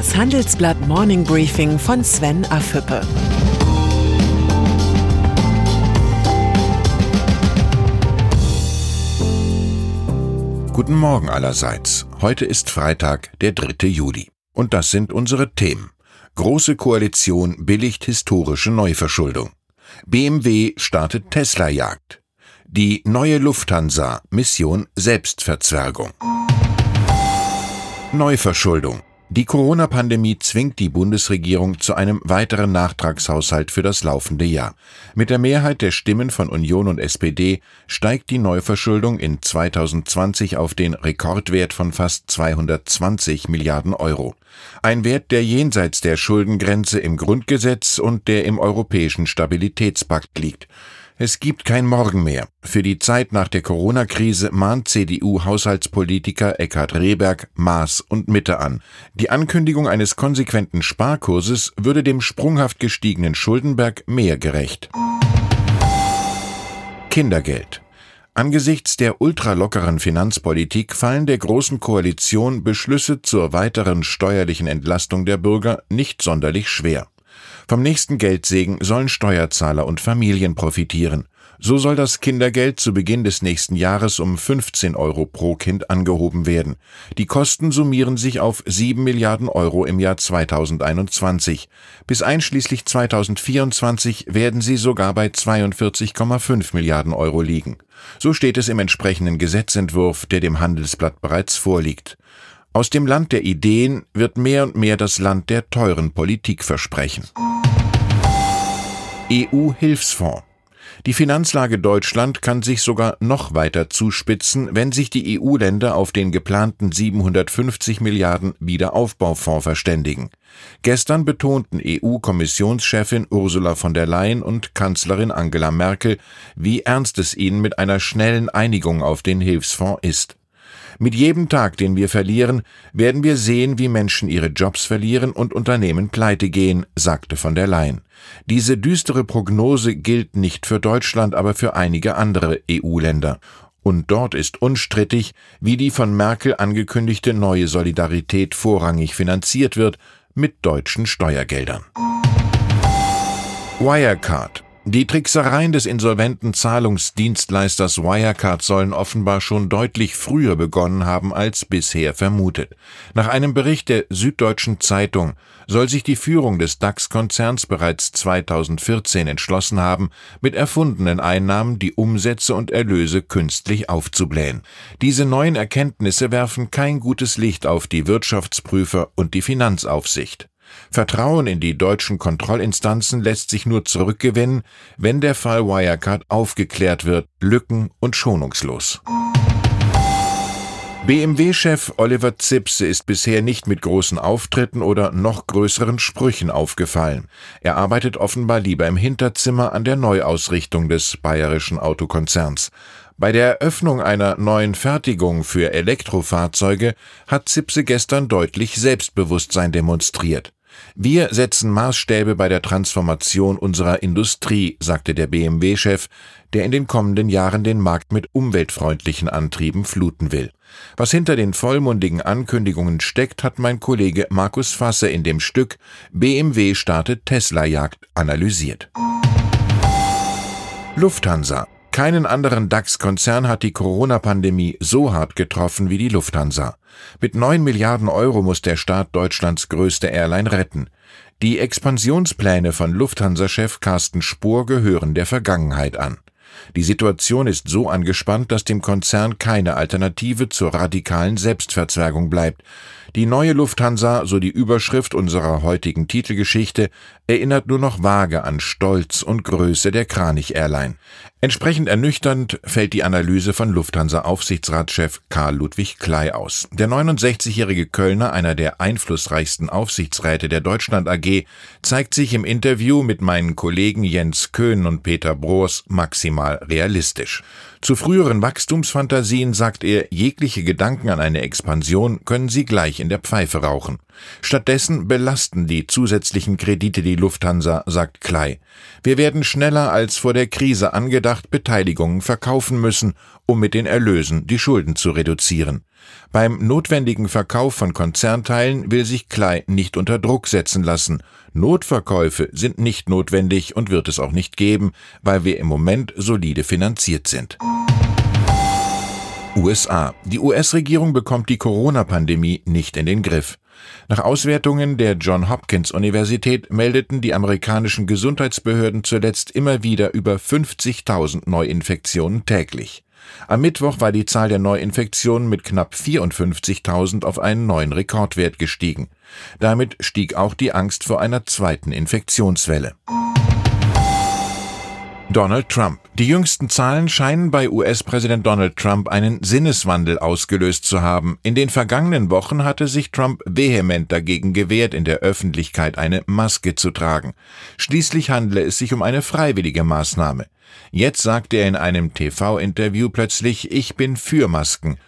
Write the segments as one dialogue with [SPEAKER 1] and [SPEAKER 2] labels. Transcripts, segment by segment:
[SPEAKER 1] Das Handelsblatt Morning Briefing von Sven Afüppe.
[SPEAKER 2] Guten Morgen allerseits. Heute ist Freitag, der 3. Juli. Und das sind unsere Themen. Große Koalition billigt historische Neuverschuldung. BMW startet Tesla-Jagd. Die neue Lufthansa Mission Selbstverzwergung. Neuverschuldung. Die Corona-Pandemie zwingt die Bundesregierung zu einem weiteren Nachtragshaushalt für das laufende Jahr. Mit der Mehrheit der Stimmen von Union und SPD steigt die Neuverschuldung in 2020 auf den Rekordwert von fast 220 Milliarden Euro. Ein Wert, der jenseits der Schuldengrenze im Grundgesetz und der im Europäischen Stabilitätspakt liegt. Es gibt kein Morgen mehr. Für die Zeit nach der Corona-Krise mahnt CDU-Haushaltspolitiker Eckhard Rehberg Maß und Mitte an. Die Ankündigung eines konsequenten Sparkurses würde dem sprunghaft gestiegenen Schuldenberg mehr gerecht. Kindergeld. Angesichts der ultralockeren Finanzpolitik fallen der Großen Koalition Beschlüsse zur weiteren steuerlichen Entlastung der Bürger nicht sonderlich schwer. Vom nächsten Geldsegen sollen Steuerzahler und Familien profitieren. So soll das Kindergeld zu Beginn des nächsten Jahres um 15 Euro pro Kind angehoben werden. Die Kosten summieren sich auf 7 Milliarden Euro im Jahr 2021. Bis einschließlich 2024 werden sie sogar bei 42,5 Milliarden Euro liegen. So steht es im entsprechenden Gesetzentwurf, der dem Handelsblatt bereits vorliegt. Aus dem Land der Ideen wird mehr und mehr das Land der teuren Politikversprechen. EU-Hilfsfonds. Die Finanzlage Deutschland kann sich sogar noch weiter zuspitzen, wenn sich die EU-Länder auf den geplanten 750 Milliarden Wiederaufbaufonds verständigen. Gestern betonten EU-Kommissionschefin Ursula von der Leyen und Kanzlerin Angela Merkel, wie ernst es ihnen mit einer schnellen Einigung auf den Hilfsfonds ist. Mit jedem Tag, den wir verlieren, werden wir sehen, wie Menschen ihre Jobs verlieren und Unternehmen pleite gehen, sagte von der Leyen. Diese düstere Prognose gilt nicht für Deutschland, aber für einige andere EU-Länder. Und dort ist unstrittig, wie die von Merkel angekündigte neue Solidarität vorrangig finanziert wird, mit deutschen Steuergeldern. Wirecard die Tricksereien des insolventen Zahlungsdienstleisters Wirecard sollen offenbar schon deutlich früher begonnen haben als bisher vermutet. Nach einem Bericht der Süddeutschen Zeitung soll sich die Führung des DAX-Konzerns bereits 2014 entschlossen haben, mit erfundenen Einnahmen die Umsätze und Erlöse künstlich aufzublähen. Diese neuen Erkenntnisse werfen kein gutes Licht auf die Wirtschaftsprüfer und die Finanzaufsicht. Vertrauen in die deutschen Kontrollinstanzen lässt sich nur zurückgewinnen, wenn der Fall Wirecard aufgeklärt wird, lücken- und schonungslos. BMW-Chef Oliver Zipse ist bisher nicht mit großen Auftritten oder noch größeren Sprüchen aufgefallen. Er arbeitet offenbar lieber im Hinterzimmer an der Neuausrichtung des bayerischen Autokonzerns. Bei der Eröffnung einer neuen Fertigung für Elektrofahrzeuge hat Zipse gestern deutlich Selbstbewusstsein demonstriert. Wir setzen Maßstäbe bei der Transformation unserer Industrie, sagte der BMW-Chef, der in den kommenden Jahren den Markt mit umweltfreundlichen Antrieben fluten will. Was hinter den vollmundigen Ankündigungen steckt, hat mein Kollege Markus Fasse in dem Stück BMW startet Tesla-Jagd analysiert. Lufthansa keinen anderen DAX-Konzern hat die Corona-Pandemie so hart getroffen wie die Lufthansa. Mit neun Milliarden Euro muss der Staat Deutschlands größte Airline retten. Die Expansionspläne von Lufthansa-Chef Carsten Spohr gehören der Vergangenheit an. Die Situation ist so angespannt, dass dem Konzern keine Alternative zur radikalen Selbstverzwergung bleibt. Die neue Lufthansa, so die Überschrift unserer heutigen Titelgeschichte, erinnert nur noch vage an Stolz und Größe der Kranich Airline. Entsprechend ernüchternd fällt die Analyse von Lufthansa-Aufsichtsratschef Karl Ludwig Klei aus. Der 69-jährige Kölner, einer der einflussreichsten Aufsichtsräte der Deutschland AG, zeigt sich im Interview mit meinen Kollegen Jens Köhn und Peter Broers maximal realistisch. Zu früheren Wachstumsfantasien sagt er, jegliche Gedanken an eine Expansion können sie gleich in der Pfeife rauchen. Stattdessen belasten die zusätzlichen Kredite die Lufthansa, sagt Klei. Wir werden schneller als vor der Krise angedacht Beteiligungen verkaufen müssen, um mit den Erlösen die Schulden zu reduzieren. Beim notwendigen Verkauf von Konzernteilen will sich Klei nicht unter Druck setzen lassen. Notverkäufe sind nicht notwendig und wird es auch nicht geben, weil wir im Moment solide finanziert sind. USA. Die US-Regierung bekommt die Corona-Pandemie nicht in den Griff. Nach Auswertungen der John Hopkins Universität meldeten die amerikanischen Gesundheitsbehörden zuletzt immer wieder über 50.000 Neuinfektionen täglich. Am Mittwoch war die Zahl der Neuinfektionen mit knapp 54.000 auf einen neuen Rekordwert gestiegen. Damit stieg auch die Angst vor einer zweiten Infektionswelle. Donald Trump. Die jüngsten Zahlen scheinen bei US-Präsident Donald Trump einen Sinneswandel ausgelöst zu haben. In den vergangenen Wochen hatte sich Trump vehement dagegen gewehrt, in der Öffentlichkeit eine Maske zu tragen. Schließlich handle es sich um eine freiwillige Maßnahme. Jetzt sagte er in einem TV-Interview plötzlich, ich bin für Masken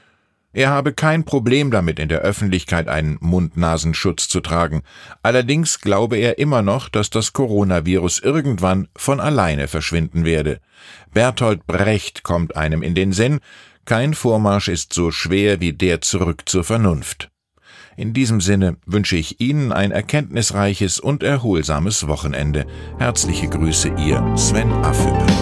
[SPEAKER 2] er habe kein Problem damit, in der Öffentlichkeit einen Mund-Nasenschutz zu tragen. Allerdings glaube er immer noch, dass das Coronavirus irgendwann von alleine verschwinden werde. Bertolt Brecht kommt einem in den Sinn, kein Vormarsch ist so schwer wie der zurück zur Vernunft. In diesem Sinne wünsche ich Ihnen ein erkenntnisreiches und erholsames Wochenende. Herzliche Grüße, Ihr Sven Affüppe.